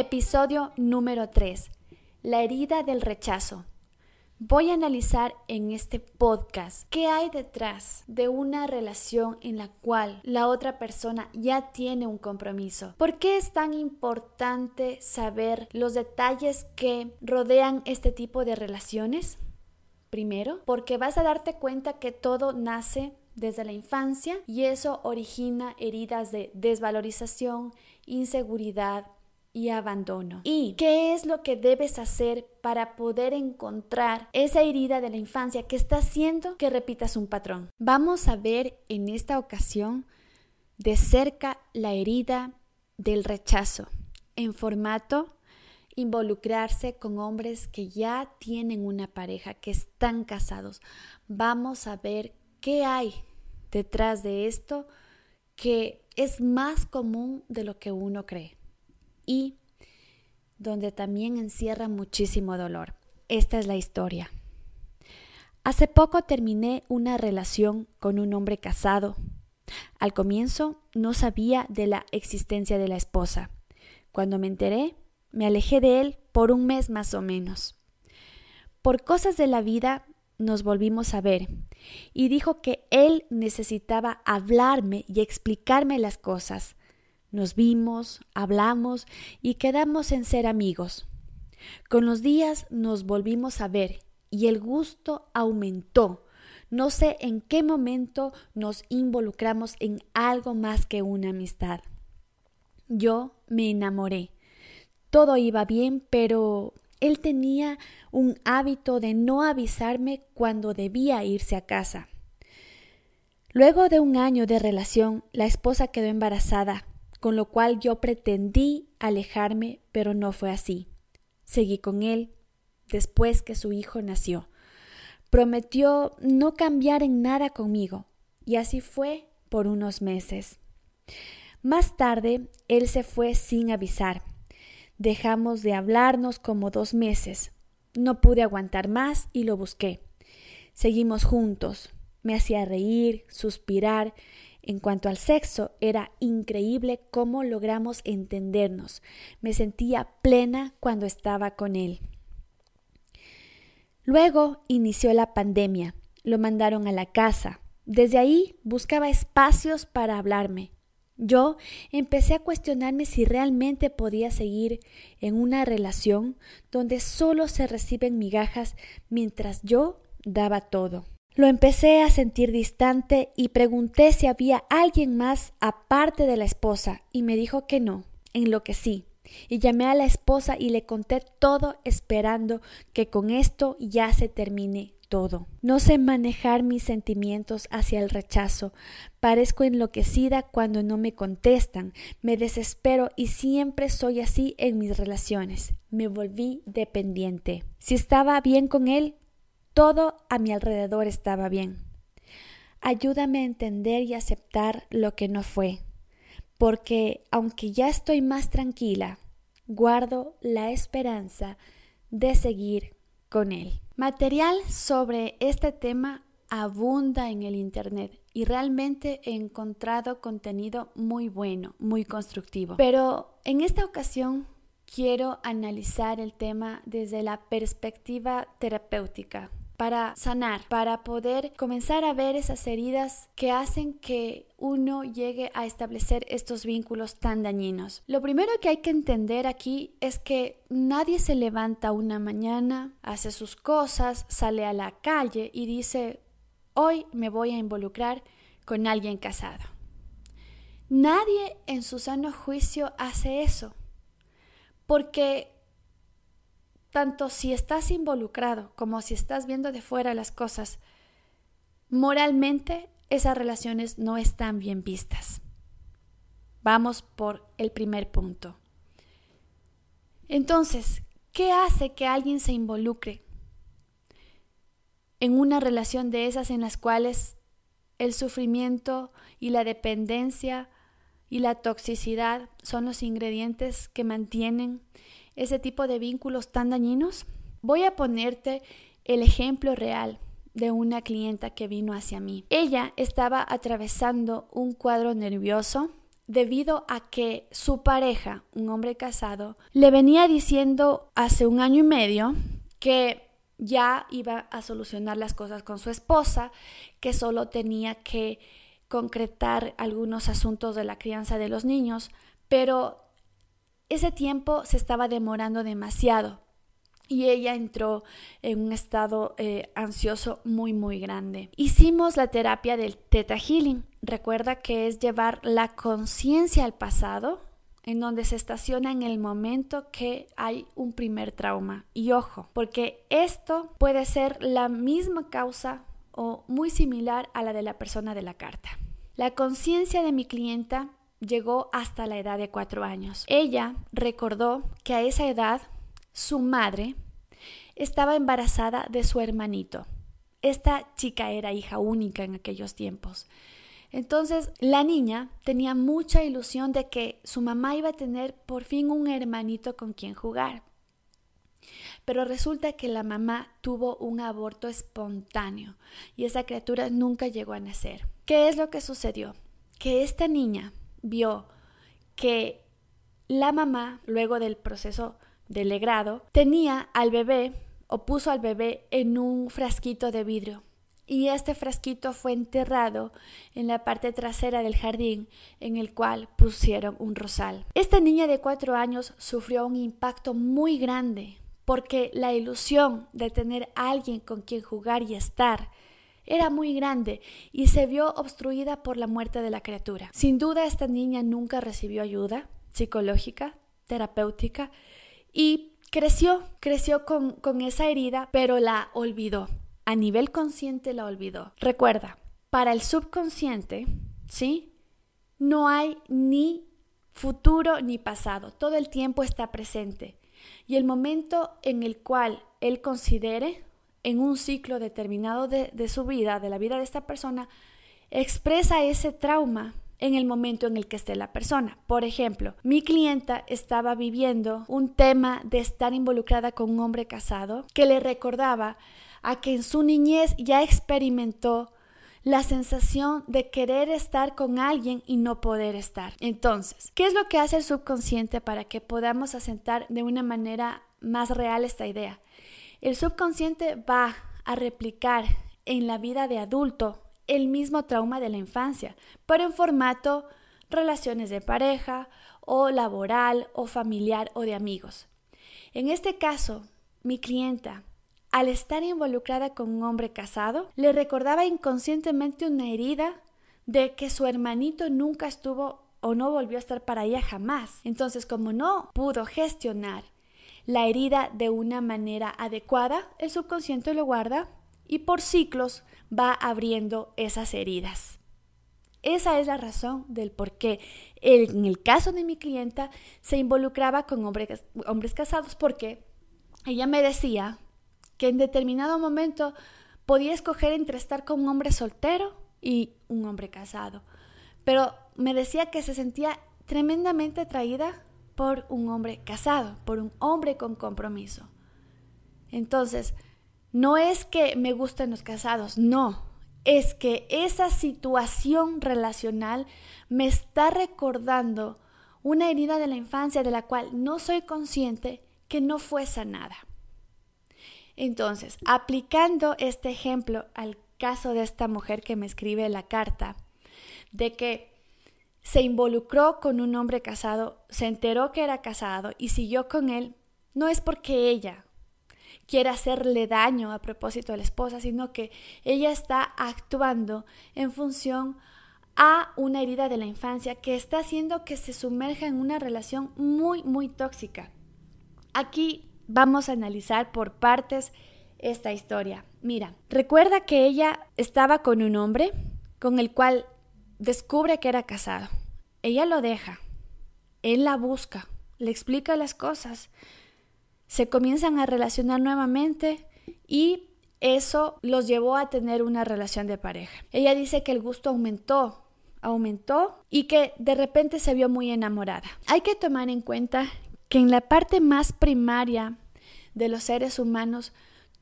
Episodio número 3. La herida del rechazo. Voy a analizar en este podcast qué hay detrás de una relación en la cual la otra persona ya tiene un compromiso. ¿Por qué es tan importante saber los detalles que rodean este tipo de relaciones? Primero, porque vas a darte cuenta que todo nace desde la infancia y eso origina heridas de desvalorización, inseguridad, y abandono. ¿Y qué es lo que debes hacer para poder encontrar esa herida de la infancia que está haciendo que repitas un patrón? Vamos a ver en esta ocasión de cerca la herida del rechazo en formato involucrarse con hombres que ya tienen una pareja, que están casados. Vamos a ver qué hay detrás de esto que es más común de lo que uno cree y donde también encierra muchísimo dolor. Esta es la historia. Hace poco terminé una relación con un hombre casado. Al comienzo no sabía de la existencia de la esposa. Cuando me enteré, me alejé de él por un mes más o menos. Por cosas de la vida nos volvimos a ver y dijo que él necesitaba hablarme y explicarme las cosas, nos vimos, hablamos y quedamos en ser amigos. Con los días nos volvimos a ver y el gusto aumentó. No sé en qué momento nos involucramos en algo más que una amistad. Yo me enamoré. Todo iba bien, pero él tenía un hábito de no avisarme cuando debía irse a casa. Luego de un año de relación, la esposa quedó embarazada con lo cual yo pretendí alejarme, pero no fue así. Seguí con él después que su hijo nació. Prometió no cambiar en nada conmigo, y así fue por unos meses. Más tarde, él se fue sin avisar. Dejamos de hablarnos como dos meses. No pude aguantar más y lo busqué. Seguimos juntos. Me hacía reír, suspirar en cuanto al sexo, era increíble cómo logramos entendernos. Me sentía plena cuando estaba con él. Luego inició la pandemia. Lo mandaron a la casa. Desde ahí buscaba espacios para hablarme. Yo empecé a cuestionarme si realmente podía seguir en una relación donde solo se reciben migajas mientras yo daba todo. Lo empecé a sentir distante y pregunté si había alguien más aparte de la esposa y me dijo que no, enloquecí. Y llamé a la esposa y le conté todo esperando que con esto ya se termine todo. No sé manejar mis sentimientos hacia el rechazo. Parezco enloquecida cuando no me contestan. Me desespero y siempre soy así en mis relaciones. Me volví dependiente. Si estaba bien con él, todo a mi alrededor estaba bien. Ayúdame a entender y aceptar lo que no fue, porque aunque ya estoy más tranquila, guardo la esperanza de seguir con él. Material sobre este tema abunda en el Internet y realmente he encontrado contenido muy bueno, muy constructivo. Pero en esta ocasión quiero analizar el tema desde la perspectiva terapéutica para sanar, para poder comenzar a ver esas heridas que hacen que uno llegue a establecer estos vínculos tan dañinos. Lo primero que hay que entender aquí es que nadie se levanta una mañana, hace sus cosas, sale a la calle y dice, hoy me voy a involucrar con alguien casado. Nadie en su sano juicio hace eso, porque tanto si estás involucrado como si estás viendo de fuera las cosas, moralmente esas relaciones no están bien vistas. Vamos por el primer punto. Entonces, ¿qué hace que alguien se involucre en una relación de esas en las cuales el sufrimiento y la dependencia y la toxicidad son los ingredientes que mantienen ese tipo de vínculos tan dañinos? Voy a ponerte el ejemplo real de una clienta que vino hacia mí. Ella estaba atravesando un cuadro nervioso debido a que su pareja, un hombre casado, le venía diciendo hace un año y medio que ya iba a solucionar las cosas con su esposa, que solo tenía que concretar algunos asuntos de la crianza de los niños, pero ese tiempo se estaba demorando demasiado y ella entró en un estado eh, ansioso muy muy grande. Hicimos la terapia del Theta Healing. Recuerda que es llevar la conciencia al pasado en donde se estaciona en el momento que hay un primer trauma. Y ojo, porque esto puede ser la misma causa o muy similar a la de la persona de la carta. La conciencia de mi clienta llegó hasta la edad de cuatro años. Ella recordó que a esa edad su madre estaba embarazada de su hermanito. Esta chica era hija única en aquellos tiempos. Entonces la niña tenía mucha ilusión de que su mamá iba a tener por fin un hermanito con quien jugar. Pero resulta que la mamá tuvo un aborto espontáneo y esa criatura nunca llegó a nacer. ¿Qué es lo que sucedió? Que esta niña vio que la mamá, luego del proceso del legrado, tenía al bebé o puso al bebé en un frasquito de vidrio. Y este frasquito fue enterrado en la parte trasera del jardín en el cual pusieron un rosal. Esta niña de cuatro años sufrió un impacto muy grande porque la ilusión de tener alguien con quien jugar y estar era muy grande y se vio obstruida por la muerte de la criatura. Sin duda esta niña nunca recibió ayuda psicológica, terapéutica y creció, creció con, con esa herida, pero la olvidó. A nivel consciente la olvidó. Recuerda, para el subconsciente, ¿sí? No hay ni futuro ni pasado. Todo el tiempo está presente. Y el momento en el cual él considere, en un ciclo determinado de, su vida, de la vida de esta persona, expresa ese trauma en el momento en el que esté la persona. Por ejemplo, mi clienta estaba viviendo un tema de estar involucrada con un hombre casado que le recordaba a que en su niñez ya experimentó la sensación de querer estar con alguien y no poder estar. Entonces, ¿qué es lo que hace el subconsciente para que podamos asentar de una manera más real esta idea? El subconsciente va a replicar en la vida de adulto el mismo trauma de la infancia, pero en formato relaciones de pareja o laboral o familiar o de amigos. En este caso, mi clienta, al estar involucrada con un hombre casado, le recordaba inconscientemente una herida de que su hermanito nunca estuvo o no volvió a estar para ella jamás. Entonces, como no pudo gestionar la herida de una manera adecuada, el subconsciente lo guarda y por ciclos va abriendo esas heridas. Esa es la razón del por qué en el caso de mi clienta se involucraba con hombres, hombres casados porque ella me decía que en determinado momento podía escoger entre estar con un hombre soltero y un hombre casado. Pero me decía que se sentía tremendamente atraída por un hombre casado, por un hombre con compromiso. Entonces, no es que me gusten los casados, no. Es que esa situación relacional me está recordando una herida de la infancia de la cual no soy consciente que no fue sanada. Entonces, aplicando este ejemplo al caso de esta mujer que me escribe la carta, de que se involucró con un hombre casado, se enteró que era casado y siguió con él, no es porque ella quiere hacerle daño a propósito a la esposa, sino que ella está actuando en función a una herida de la infancia que está haciendo que se sumerja en una relación muy, muy tóxica. Aquí vamos a analizar por partes esta historia. Mira, recuerda que ella estaba con un hombre con el cual descubre que era casado. Ella lo deja. Él la busca, le explica las cosas, se comienzan a relacionar nuevamente y eso los llevó a tener una relación de pareja. Ella dice que el gusto aumentó, aumentó y que de repente se vio muy enamorada. Hay que tomar en cuenta que en la parte más primaria de los seres humanos,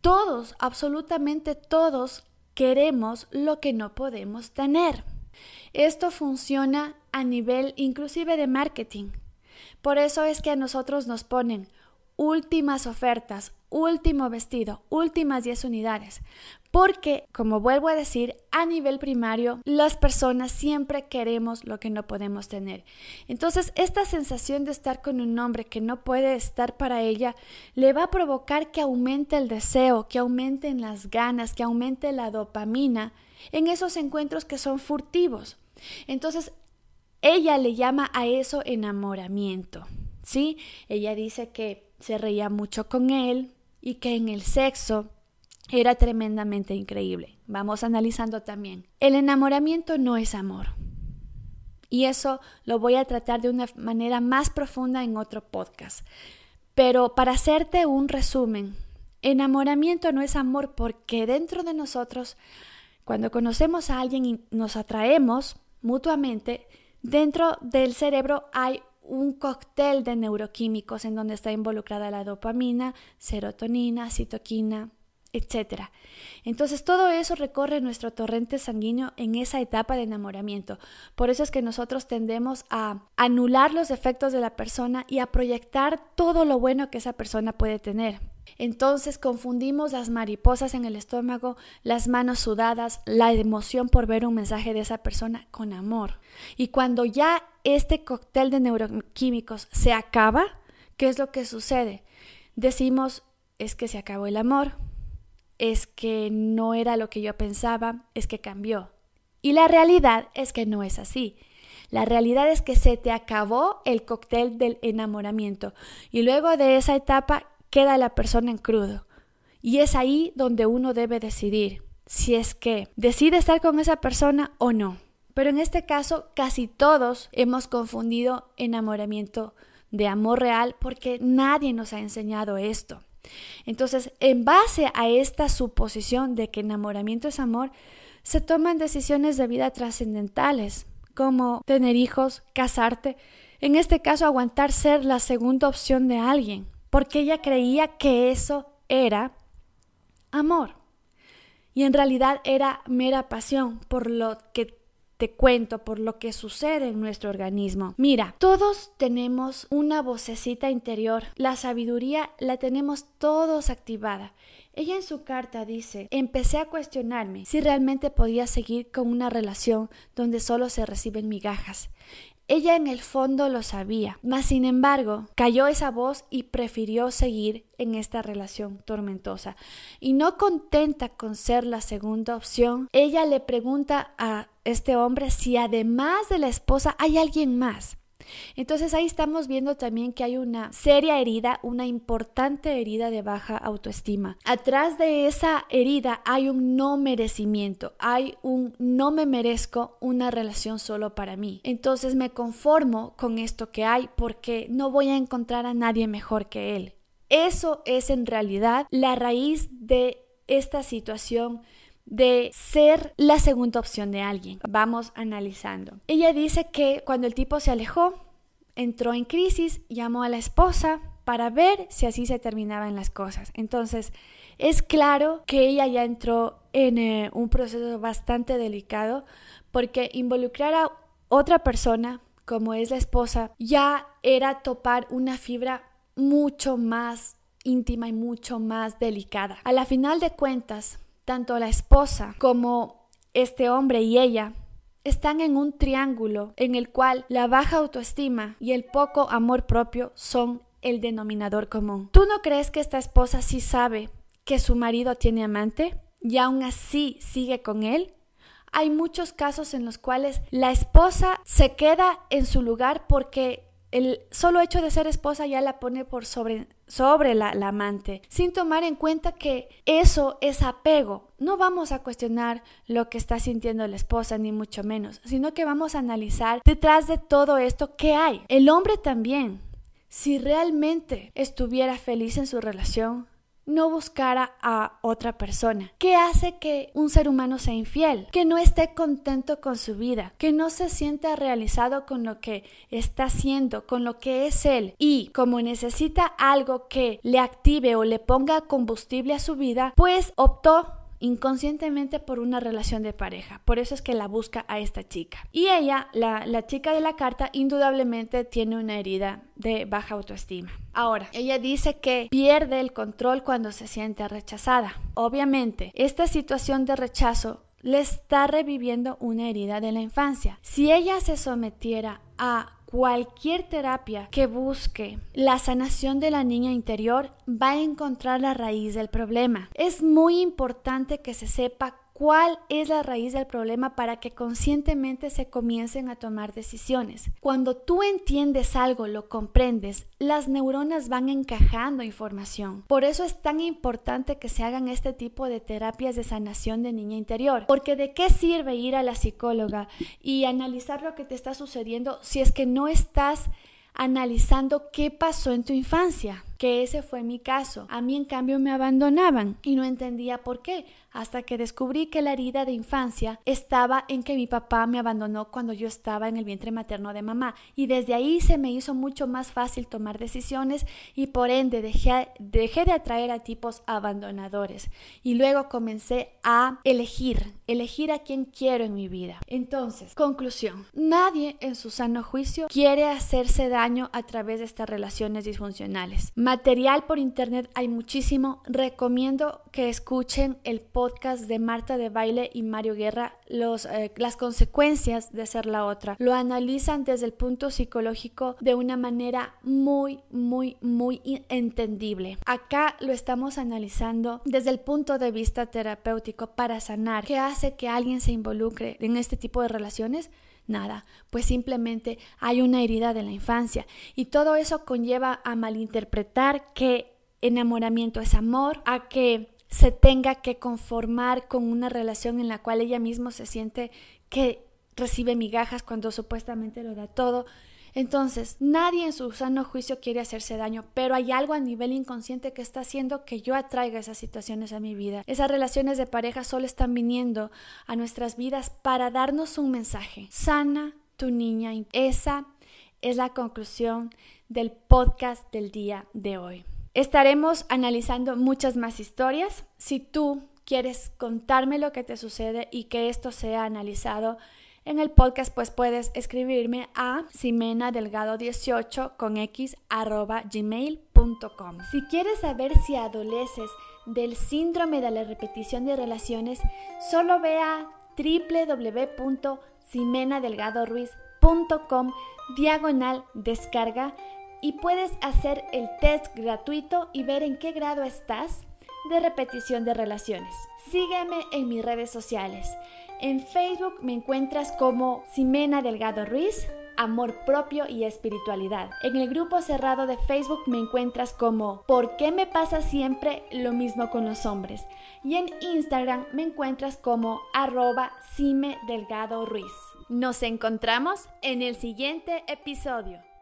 todos, absolutamente todos, queremos lo que no podemos tener. Esto funciona a nivel inclusive de marketing. Por eso es que a nosotros nos ponen últimas ofertas, último vestido, últimas 10 unidades. Porque, como vuelvo a decir, a nivel primario, las personas siempre queremos lo que no podemos tener. Entonces, esta sensación de estar con un hombre que no puede estar para ella, le va a provocar que aumente el deseo, que aumenten las ganas, que aumente la dopamina en esos encuentros que son furtivos. Entonces, ella le llama a eso enamoramiento. ¿Sí? Ella dice que se reía mucho con él y que en el sexo era tremendamente increíble. Vamos analizando también. El enamoramiento no es amor. Y eso lo voy a tratar de una manera más profunda en otro podcast. Pero para hacerte un resumen, enamoramiento no es amor porque dentro de nosotros, cuando conocemos a alguien y nos atraemos mutuamente, dentro del cerebro hay un cóctel de neuroquímicos en donde está involucrada la dopamina, serotonina, citoquina, etc. Entonces todo eso recorre nuestro torrente sanguíneo en esa etapa de enamoramiento. Por eso es que nosotros tendemos a anular los defectos de la persona y a proyectar todo lo bueno que esa persona puede tener. Entonces confundimos las mariposas en el estómago, las manos sudadas, la emoción por ver un mensaje de esa persona con amor. Y cuando ya este cóctel de neuroquímicos se acaba, ¿qué es lo que sucede? Decimos, es que se acabó el amor, es que no era lo que yo pensaba, es que cambió. Y la realidad es que no es así. La realidad es que se te acabó el cóctel del enamoramiento y luego de esa etapa queda la persona en crudo. Y es ahí donde uno debe decidir si es que decide estar con esa persona o no. Pero en este caso casi todos hemos confundido enamoramiento de amor real porque nadie nos ha enseñado esto. Entonces, en base a esta suposición de que enamoramiento es amor, se toman decisiones de vida trascendentales, como tener hijos, casarte, en este caso aguantar ser la segunda opción de alguien, porque ella creía que eso era amor. Y en realidad era mera pasión por lo que te cuento por lo que sucede en nuestro organismo. Mira, todos tenemos una vocecita interior. La sabiduría la tenemos todos activada. Ella en su carta dice, empecé a cuestionarme si realmente podía seguir con una relación donde solo se reciben migajas. Ella en el fondo lo sabía, mas sin embargo cayó esa voz y prefirió seguir en esta relación tormentosa. Y no contenta con ser la segunda opción, ella le pregunta a este hombre si además de la esposa hay alguien más. Entonces ahí estamos viendo también que hay una seria herida, una importante herida de baja autoestima. Atrás de esa herida hay un no merecimiento, hay un no me merezco una relación solo para mí. Entonces me conformo con esto que hay porque no voy a encontrar a nadie mejor que él. Eso es en realidad la raíz de esta situación de ser la segunda opción de alguien. Vamos analizando. Ella dice que cuando el tipo se alejó, entró en crisis, llamó a la esposa para ver si así se terminaban las cosas. Entonces, es claro que ella ya entró en eh, un proceso bastante delicado porque involucrar a otra persona, como es la esposa, ya era topar una fibra mucho más íntima y mucho más delicada. A la final de cuentas, tanto la esposa como este hombre y ella están en un triángulo en el cual la baja autoestima y el poco amor propio son el denominador común. ¿Tú no crees que esta esposa sí sabe que su marido tiene amante y aún así sigue con él? Hay muchos casos en los cuales la esposa se queda en su lugar porque el solo hecho de ser esposa ya la pone por sobre, sobre la, la, amante, sin tomar en cuenta que eso es apego. No vamos a cuestionar lo que está sintiendo la esposa, ni mucho menos, sino que vamos a analizar detrás de todo esto qué hay. El hombre también, si realmente estuviera feliz en su relación, no buscara a otra persona. ¿Qué hace que un ser humano sea infiel? Que no esté contento con su vida, que no se sienta realizado con lo que está haciendo, con lo que es él. Y como necesita algo que le active o le ponga combustible a su vida, pues optó inconscientemente por una relación de pareja. Por eso es que la busca a esta chica. Y ella, la, la chica de la carta, indudablemente tiene una herida de baja autoestima. Ahora, ella dice que pierde el control cuando se siente rechazada. Obviamente, esta situación de rechazo le está reviviendo una herida de la infancia. Si ella se sometiera a cualquier terapia que busque la sanación de la niña interior va a encontrar la raíz del problema. Es muy importante que se sepa cuál es la raíz del problema para que conscientemente se comiencen a tomar decisiones. Cuando tú entiendes algo, lo comprendes, las neuronas van encajando información. Por eso es tan importante que se hagan este tipo de terapias de sanación de niña interior. Porque de qué sirve ir a la psicóloga y analizar lo que te está sucediendo si es que no estás analizando qué pasó en tu infancia, que ese fue mi caso. A mí en cambio me abandonaban y no entendía por qué, hasta que descubrí que la herida de infancia estaba en que mi papá me abandonó cuando yo estaba en el vientre materno de mamá y desde ahí se me hizo mucho más fácil tomar decisiones y por ende dejé, dejé de atraer a tipos abandonadores y luego comencé a elegir, elegir a quien quiero en mi vida. Entonces, conclusión, nadie en su sano juicio quiere hacerse daño a través de estas relaciones disfuncionales. Material por internet hay muchísimo, recomiendo que escuchen el podcast podcast de Marta de Baile y Mario Guerra los, eh, las consecuencias de ser la otra. Lo analizan desde el punto psicológico de una manera muy, muy, muy entendible. Acá lo estamos analizando desde el punto de vista terapéutico para sanar. ¿Qué hace que alguien se involucre en este tipo de relaciones? Nada, pues simplemente hay una herida de la infancia y todo eso conlleva a malinterpretar que enamoramiento es amor, a que se tenga que conformar con una relación en la cual ella misma se siente que recibe migajas cuando supuestamente lo da todo. Entonces, nadie en su sano juicio quiere hacerse daño, pero hay algo a nivel inconsciente que está haciendo que yo atraiga esas situaciones a mi vida. Esas relaciones de pareja solo están viniendo a nuestras vidas para darnos un mensaje. Sana tu niña. Esa es la conclusión del podcast del día de hoy. Estaremos analizando muchas más historias. Si tú quieres contarme lo que te sucede y que esto sea analizado en el podcast, pues puedes escribirme a simena delgado 18 con x arroba gmail.com. Si quieres saber si adoleces del síndrome de la repetición de relaciones, solo ve a www.simenadelgadoruiz.com diagonal descarga y puedes hacer el test gratuito y ver en qué grado estás de repetición de relaciones. Sígueme en mis redes sociales. En Facebook me encuentras como Simena Delgado Ruiz, Amor Propio y Espiritualidad. En el grupo cerrado de Facebook me encuentras como ¿Por qué me pasa siempre lo mismo con los hombres? Y en Instagram me encuentras como arroba Sime Delgado Ruiz. Nos encontramos en el siguiente episodio.